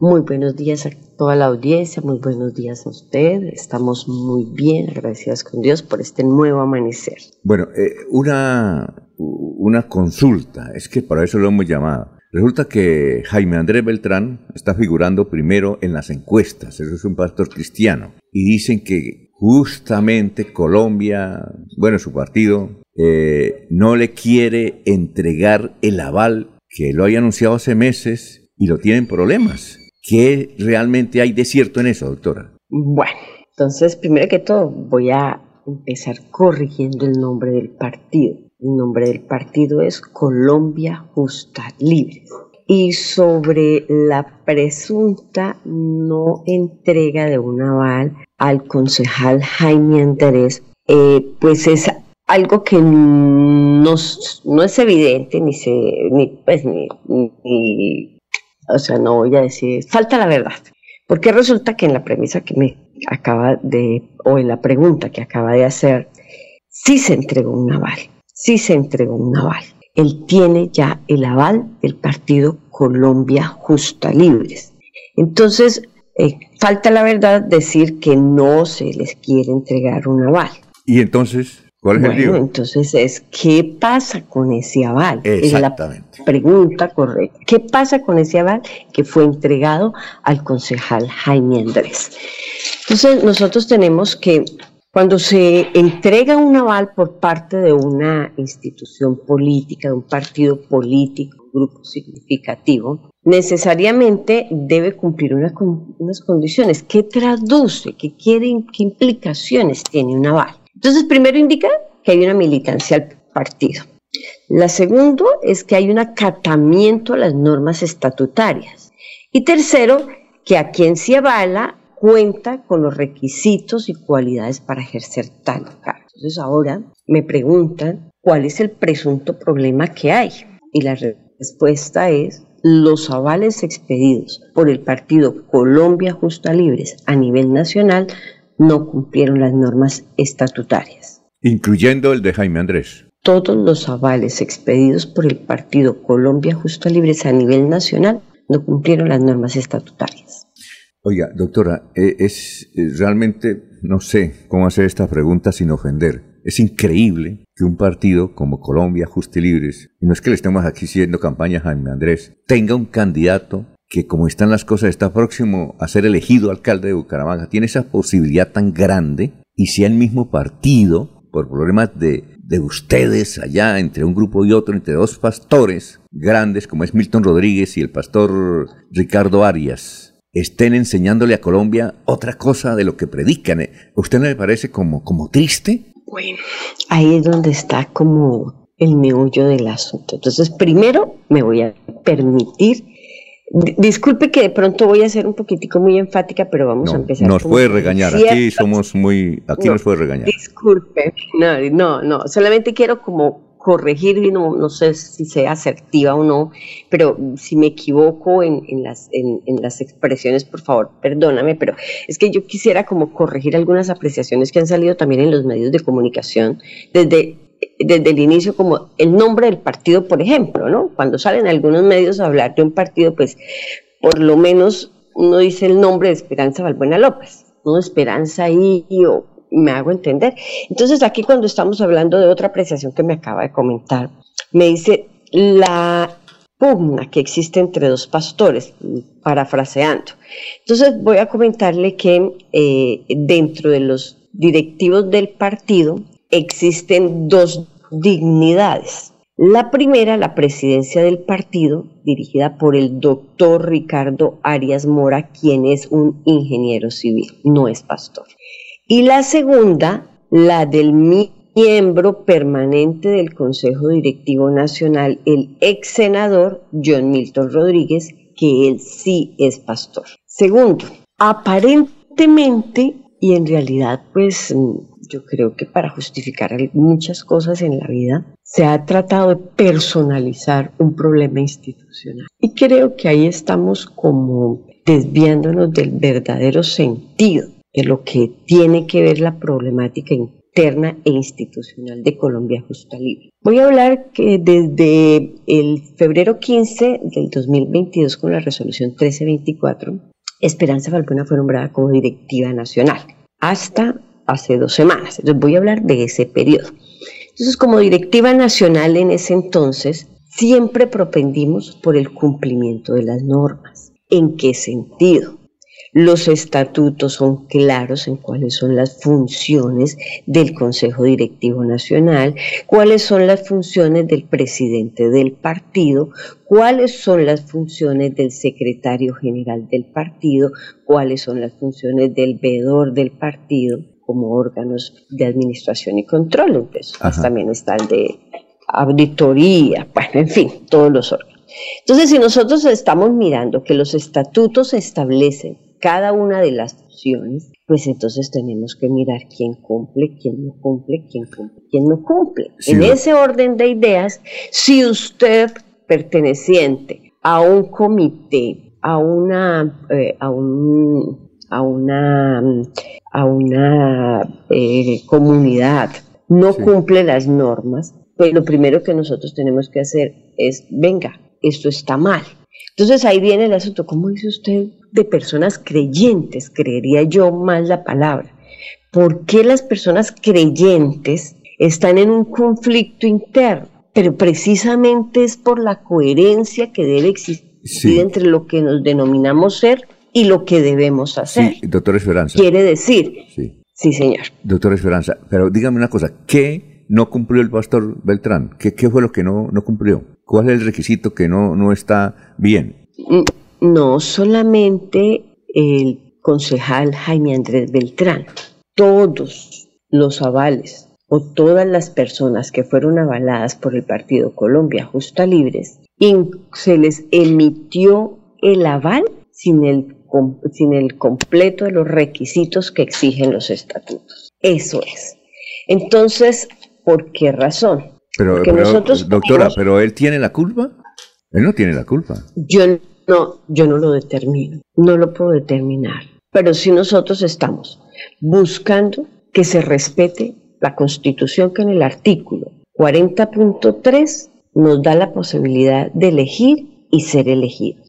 Muy buenos días a toda la audiencia, muy buenos días a usted. Estamos muy bien, agradecidas con Dios por este nuevo amanecer. Bueno, eh, una, una consulta, es que para eso lo hemos llamado. Resulta que Jaime Andrés Beltrán está figurando primero en las encuestas, eso es un pastor cristiano, y dicen que justamente Colombia, bueno, su partido, eh, no le quiere entregar el aval que lo había anunciado hace meses y lo tienen problemas. ¿Qué realmente hay de cierto en eso, doctora? Bueno, entonces, primero que todo, voy a empezar corrigiendo el nombre del partido. El nombre del partido es Colombia Justa Libre. Y sobre la presunta no entrega de un aval al concejal Jaime Andrés, eh, pues es algo que no, es evidente, ni se, ni, pues, ni o sea, no voy a decir, falta la verdad. Porque resulta que en la premisa que me acaba de, o en la pregunta que acaba de hacer, sí se entregó un aval, sí se entregó un aval. Él tiene ya el aval del partido Colombia Justa Libres. Entonces, eh, falta la verdad decir que no se les quiere entregar un aval. Y entonces, ¿Cuál es bueno, el lío? entonces es, ¿qué pasa con ese aval? Exactamente. Es la pregunta correcta. ¿Qué pasa con ese aval que fue entregado al concejal Jaime Andrés? Entonces, nosotros tenemos que, cuando se entrega un aval por parte de una institución política, de un partido político, un grupo significativo, necesariamente debe cumplir una, unas condiciones. ¿Qué traduce? ¿Qué, quiere, ¿Qué implicaciones tiene un aval? Entonces, primero indica que hay una militancia al partido. La segunda es que hay un acatamiento a las normas estatutarias. Y tercero, que a quien se avala cuenta con los requisitos y cualidades para ejercer tal cargo. Entonces ahora me preguntan cuál es el presunto problema que hay. Y la respuesta es los avales expedidos por el partido Colombia Justa Libres a nivel nacional no cumplieron las normas estatutarias. Incluyendo el de Jaime Andrés. Todos los avales expedidos por el partido Colombia Justo Libres a nivel nacional no cumplieron las normas estatutarias. Oiga, doctora, eh, es eh, realmente, no sé cómo hacer esta pregunta sin ofender. Es increíble que un partido como Colombia Justo y Libres, y no es que le estemos aquí haciendo campaña a Jaime Andrés, tenga un candidato que como están las cosas está próximo a ser elegido alcalde de Bucaramanga, tiene esa posibilidad tan grande y sea el mismo partido, por problemas de, de ustedes allá, entre un grupo y otro, entre dos pastores grandes como es Milton Rodríguez y el pastor Ricardo Arias, estén enseñándole a Colombia otra cosa de lo que predican. ¿Usted no le parece como, como triste? Bueno, ahí es donde está como el meollo del asunto. Entonces, primero me voy a permitir Disculpe que de pronto voy a ser un poquitico muy enfática, pero vamos a empezar. Nos puede regañar, aquí somos muy, aquí nos puede regañar. Disculpe, no, no, no, solamente quiero como corregir, y no, no sé si sea asertiva o no, pero si me equivoco en, en las, en, en, las expresiones, por favor, perdóname, pero es que yo quisiera como corregir algunas apreciaciones que han salido también en los medios de comunicación desde desde el inicio como el nombre del partido, por ejemplo, ¿no? Cuando salen algunos medios a hablar de un partido, pues por lo menos uno dice el nombre de Esperanza Valbuena López, ¿no? Esperanza ahí, o me hago entender. Entonces aquí cuando estamos hablando de otra apreciación que me acaba de comentar, me dice la pugna que existe entre dos pastores, parafraseando. Entonces voy a comentarle que eh, dentro de los directivos del partido existen dos dignidades. La primera, la presidencia del partido, dirigida por el doctor Ricardo Arias Mora, quien es un ingeniero civil, no es pastor. Y la segunda, la del miembro permanente del Consejo Directivo Nacional, el ex senador John Milton Rodríguez, que él sí es pastor. Segundo, aparentemente y en realidad pues yo creo que para justificar muchas cosas en la vida se ha tratado de personalizar un problema institucional. Y creo que ahí estamos como desviándonos del verdadero sentido de lo que tiene que ver la problemática interna e institucional de Colombia Justa Libre. Voy a hablar que desde el febrero 15 del 2022 con la resolución 1324, Esperanza Valbuena fue nombrada como directiva nacional hasta hace dos semanas. Entonces voy a hablar de ese periodo. Entonces, como directiva nacional en ese entonces, siempre propendimos por el cumplimiento de las normas. ¿En qué sentido? Los estatutos son claros en cuáles son las funciones del Consejo Directivo Nacional, cuáles son las funciones del presidente del partido, cuáles son las funciones del secretario general del partido, cuáles son las funciones del veedor del partido como órganos de administración y control. Entonces, pues, también está el de auditoría, bueno, en fin, todos los órganos. Entonces, si nosotros estamos mirando que los estatutos establecen cada una de las funciones, pues entonces tenemos que mirar quién cumple, quién no cumple, quién cumple, quién no cumple. en ese orden de ideas, si usted perteneciente a un comité, a una, eh, a un, a una, a una eh, comunidad, no cumple las normas, pues lo primero que nosotros tenemos que hacer es, venga, esto está mal. Entonces ahí viene el asunto, ¿cómo dice usted de personas creyentes, creería yo más la palabra. ¿Por qué las personas creyentes están en un conflicto interno? Pero precisamente es por la coherencia que debe existir entre lo que nos denominamos ser y lo que debemos hacer. Sí, doctor Esperanza. Quiere decir. Sí. sí, señor. Doctor Esperanza, pero dígame una cosa, ¿qué no cumplió el pastor Beltrán? ¿Qué, qué fue lo que no, no cumplió? ¿Cuál es el requisito que no, no está bien? No solamente el concejal Jaime Andrés Beltrán, todos los avales o todas las personas que fueron avaladas por el Partido Colombia Justa Libres, se les emitió el aval sin el, sin el completo de los requisitos que exigen los estatutos. Eso es. Entonces, ¿por qué razón? Pero, Porque nosotros doctora, ¿pero él tiene la culpa? Él no tiene la culpa. Yo no, yo no lo determino, no lo puedo determinar. Pero si nosotros estamos buscando que se respete la Constitución que en el artículo 40.3 nos da la posibilidad de elegir y ser elegido.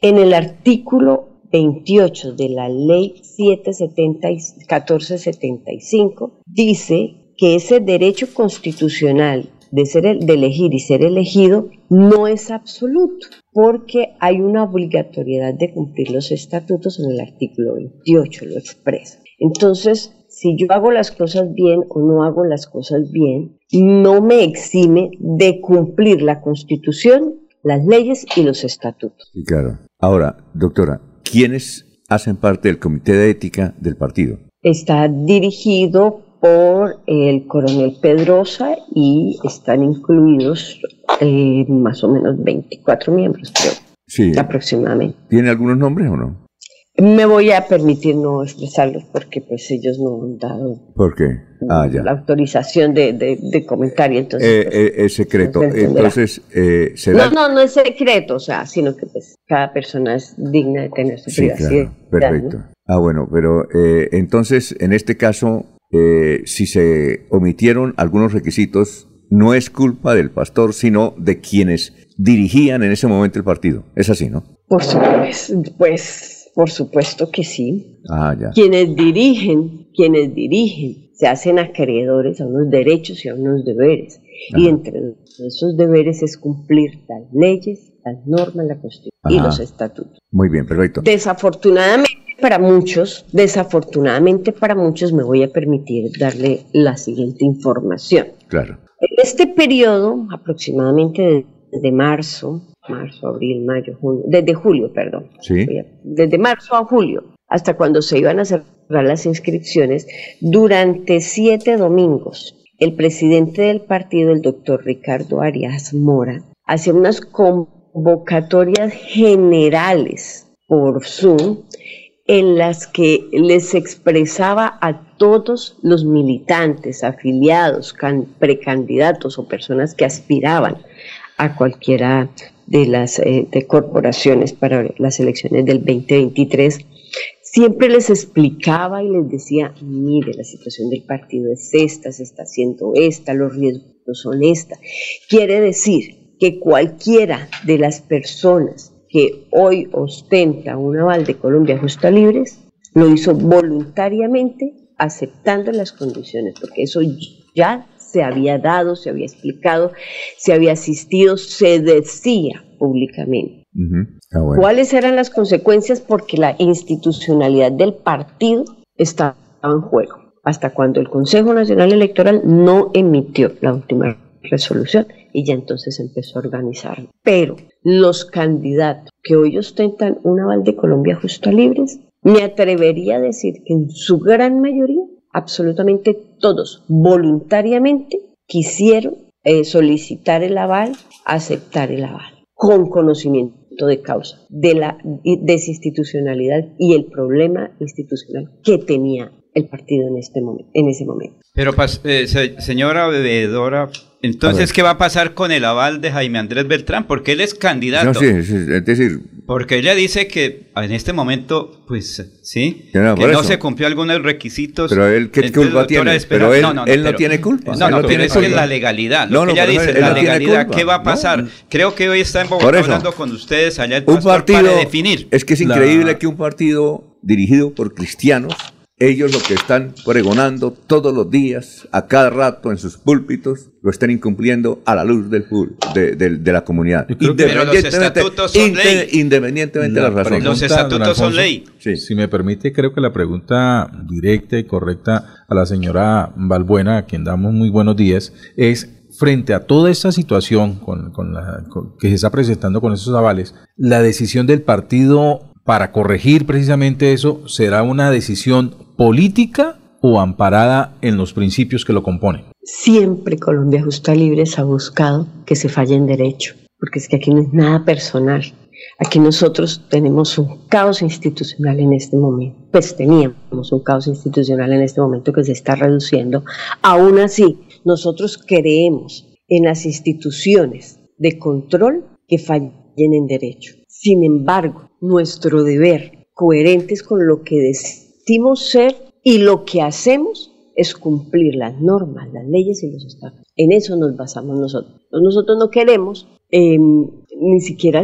En el artículo 28 de la ley 1475 dice que ese derecho constitucional de, ser, de elegir y ser elegido no es absoluto porque hay una obligatoriedad de cumplir los estatutos en el artículo 28, lo expresa. Entonces, si yo hago las cosas bien o no hago las cosas bien, no me exime de cumplir la Constitución, las leyes y los estatutos. Claro. Ahora, doctora, ¿quiénes hacen parte del comité de ética del partido? Está dirigido por el coronel Pedrosa y están incluidos eh, más o menos 24 miembros, creo. Sí. Aproximadamente. ¿Tiene algunos nombres o no? Me voy a permitir no expresarlos porque pues ellos no han dado ¿Por qué? Ah, ya. la autorización de, de, comentario. Entonces, eh, pues, eh, es secreto. Entonces, ¿será? No, no, no es secreto, o sea, sino que pues cada persona es digna de tener su sí, privacidad. Perfecto. Ah, bueno, pero entonces, en este caso, si se omitieron algunos requisitos, no es culpa del pastor, sino de quienes dirigían en ese momento el partido. Es así, ¿no? Por supuesto, pues, por supuesto que sí. Ah, ya. Quienes dirigen, quienes dirigen, se hacen acreedores a unos derechos y a unos deberes. Y entre esos deberes es cumplir las leyes, las normas, la Constitución y los estatutos. Muy bien, perfecto. Desafortunadamente para muchos, desafortunadamente para muchos, me voy a permitir darle la siguiente información. Claro. En este periodo, aproximadamente desde marzo, marzo, abril, mayo, junio, desde julio, perdón. Sí. Desde marzo a julio, hasta cuando se iban a cerrar las inscripciones, durante siete domingos, el presidente del partido, el doctor Ricardo Arias Mora, hacía unas convocatorias generales por Zoom en las que les expresaba a todos los militantes, afiliados, precandidatos o personas que aspiraban a cualquiera de las eh, corporaciones para las elecciones del 2023, siempre les explicaba y les decía, mire, la situación del partido es esta, se está haciendo esta, los riesgos son esta. Quiere decir que cualquiera de las personas que hoy ostenta un aval de Colombia Justa Libres lo hizo voluntariamente aceptando las condiciones, porque eso ya se había dado, se había explicado, se había asistido, se decía públicamente. Ah, ¿Cuáles eran las consecuencias? Porque la institucionalidad del partido estaba en juego, hasta cuando el Consejo Nacional Electoral no emitió la última resolución y ya entonces empezó a organizar. Pero los candidatos que hoy ostentan un aval de Colombia Justa Libres, me atrevería a decir que en su gran mayoría, absolutamente todos, voluntariamente quisieron eh, solicitar el aval, aceptar el aval, con conocimiento de causa de la desinstitucionalidad y el problema institucional que tenía el partido en, este momento, en ese momento. Pero, eh, señora bebedora, entonces, ¿qué va a pasar con el aval de Jaime Andrés Beltrán? Porque él es candidato. No, sí, es decir... Porque ella dice que en este momento, pues, sí, que no se cumplió algunos requisitos. Pero él, ¿qué culpa tiene? Pero él no, él no tiene culpa. No, no, pero es que la legalidad. Lo que ella dice, la legalidad, ¿qué va a pasar? Creo que hoy está en Bogotá hablando con ustedes allá en un partido, para definir. Es que es increíble que un partido dirigido por cristianos ellos lo que están pregonando todos los días, a cada rato en sus púlpitos, lo están incumpliendo a la luz del, de, de, la comunidad. Pero los estatutos son ley. Independientemente de la razón. Los estatutos son ley. Si me permite, creo que la pregunta directa y correcta a la señora Balbuena, a quien damos muy buenos días, es frente a toda esta situación con, la, que se está presentando con esos avales, la decisión del partido para corregir precisamente eso será una decisión política o amparada en los principios que lo componen? Siempre Colombia Justa Libres ha buscado que se falle en derecho, porque es que aquí no es nada personal. Aquí nosotros tenemos un caos institucional en este momento, pues teníamos un caos institucional en este momento que se está reduciendo. Aún así, nosotros creemos en las instituciones de control que fallen en derecho. Sin embargo, nuestro deber, coherentes con lo que decimos ser y lo que hacemos, es cumplir las normas, las leyes y los estados. En eso nos basamos nosotros. Nosotros no queremos em, ni siquiera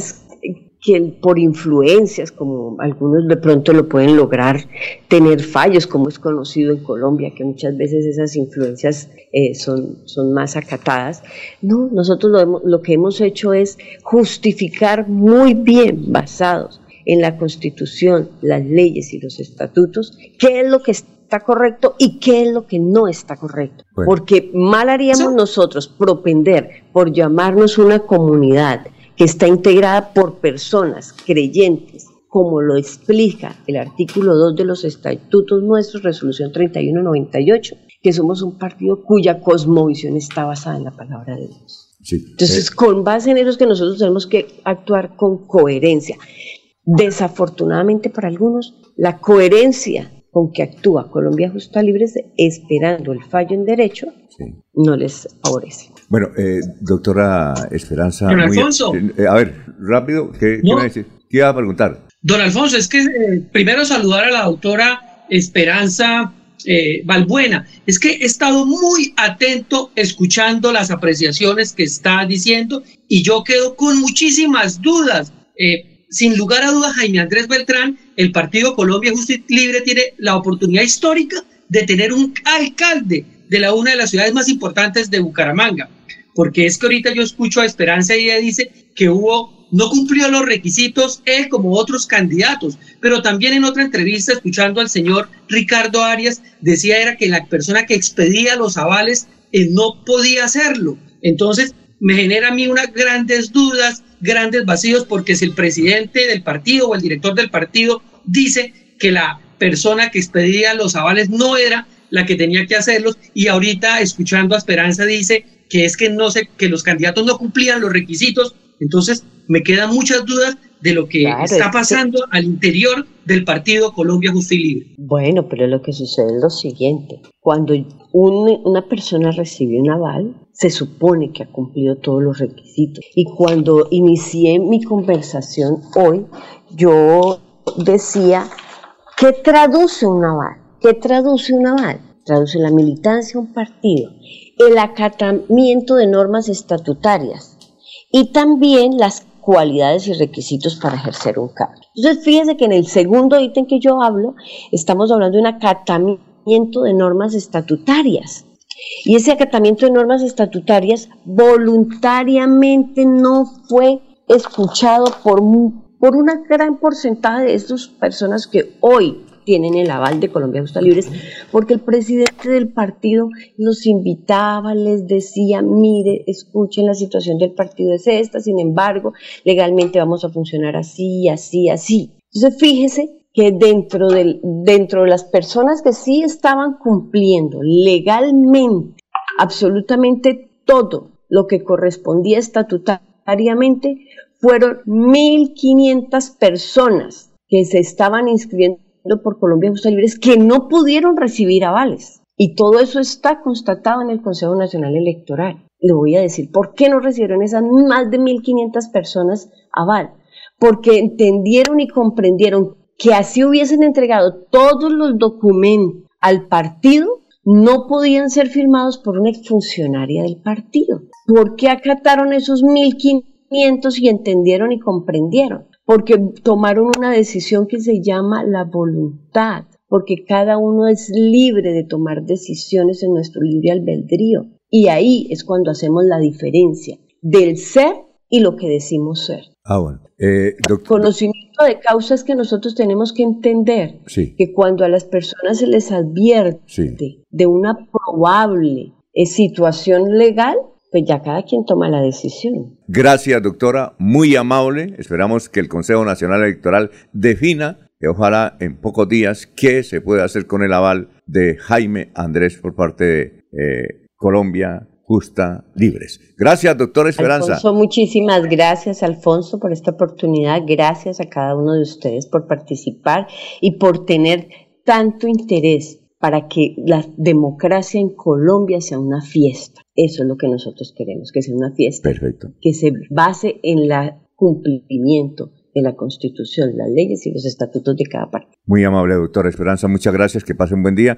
que por influencias, como algunos de pronto lo pueden lograr, tener fallos, como es conocido en Colombia, que muchas veces esas influencias eh, son, son más acatadas. No, nosotros lo, lo que hemos hecho es justificar muy bien, basados en la Constitución, las leyes y los estatutos, qué es lo que está correcto y qué es lo que no está correcto. Porque mal haríamos nosotros propender por llamarnos una comunidad que está integrada por personas creyentes, como lo explica el artículo 2 de los estatutos nuestros, resolución 3198, que somos un partido cuya cosmovisión está basada en la palabra de Dios. Entonces, eh. con base en eso es que nosotros tenemos que actuar con coherencia. Desafortunadamente para algunos, la coherencia con que actúa Colombia Justa Libres esperando el fallo en derecho no les favorece. Bueno, eh, doctora Esperanza. Don Alfonso. Eh, a ver, rápido, ¿qué, iba a decir? ¿Qué iba a preguntar? Don Alfonso, es que eh, primero saludar a la doctora Esperanza Valbuena. Es que he estado muy atento escuchando las apreciaciones que está diciendo y yo quedo con muchísimas dudas. sin lugar a dudas, Jaime Andrés Beltrán, el Partido Colombia Justo y Libre tiene la oportunidad histórica de tener un alcalde de la una de las ciudades más importantes de Bucaramanga porque es que ahorita yo escucho a Esperanza y ella dice que hubo, no cumplió los requisitos él como otros candidatos, pero también en otra entrevista escuchando al señor Ricardo Arias decía era que la persona que expedía los avales él no podía hacerlo. Entonces me genera a mí unas grandes dudas, grandes vacíos, porque si el presidente del partido o el director del partido dice que la persona que expedía los avales no era la que tenía que hacerlos y ahorita escuchando a Esperanza dice que es que no sé, que los candidatos no cumplían los requisitos. Entonces, me quedan muchas dudas de lo que está pasando al interior del partido Colombia Justo y Libre. Bueno, pero lo que sucede es lo siguiente. Cuando una persona recibe un aval, se supone que ha cumplido todos los requisitos. Y cuando inicié mi conversación hoy, yo decía ¿Qué traduce un aval? ¿Qué traduce un aval? Traduce la militancia a un partido, el acatamiento de normas estatutarias y también las cualidades y requisitos para ejercer un cargo. Entonces, fíjense que en el segundo ítem que yo hablo, estamos hablando de un acatamiento de normas estatutarias. Y ese acatamiento de normas estatutarias voluntariamente no fue escuchado por, por una gran porcentaje de estas personas que hoy tienen el aval de Colombia Justa Libres, porque el presidente del partido los invitaba, les decía, mire, escuchen, la situación del partido es esta, sin embargo, legalmente vamos a funcionar así, así, así. Entonces, fíjese que dentro, del, dentro de las personas que sí estaban cumpliendo legalmente absolutamente todo lo que correspondía estatutariamente, fueron 1.500 personas que se estaban inscribiendo por Colombia Justa Libres que no pudieron recibir avales. Y todo eso está constatado en el Consejo Nacional Electoral. Le voy a decir, ¿por qué no recibieron esas más de 1.500 personas aval? Porque entendieron y comprendieron que así hubiesen entregado todos los documentos al partido, no podían ser firmados por una exfuncionaria del partido. ¿Por qué acataron esos 1.500 y entendieron y comprendieron? Porque tomaron una decisión que se llama la voluntad, porque cada uno es libre de tomar decisiones en nuestro libre albedrío. Y ahí es cuando hacemos la diferencia del ser y lo que decimos ser. Ah, bueno. Eh, Conocimiento de causas que nosotros tenemos que entender que cuando a las personas se les advierte de una probable eh, situación legal, pues ya cada quien toma la decisión. Gracias, doctora. Muy amable. Esperamos que el Consejo Nacional Electoral defina, y ojalá en pocos días, qué se puede hacer con el aval de Jaime Andrés por parte de eh, Colombia, justa, libres. Gracias, doctor Esperanza. Alfonso, muchísimas gracias, Alfonso, por esta oportunidad. Gracias a cada uno de ustedes por participar y por tener tanto interés para que la democracia en Colombia sea una fiesta. Eso es lo que nosotros queremos, que sea una fiesta. Perfecto. Que se base en el cumplimiento de la Constitución, las leyes y los estatutos de cada parte. Muy amable, doctor Esperanza. Muchas gracias. Que pase un buen día.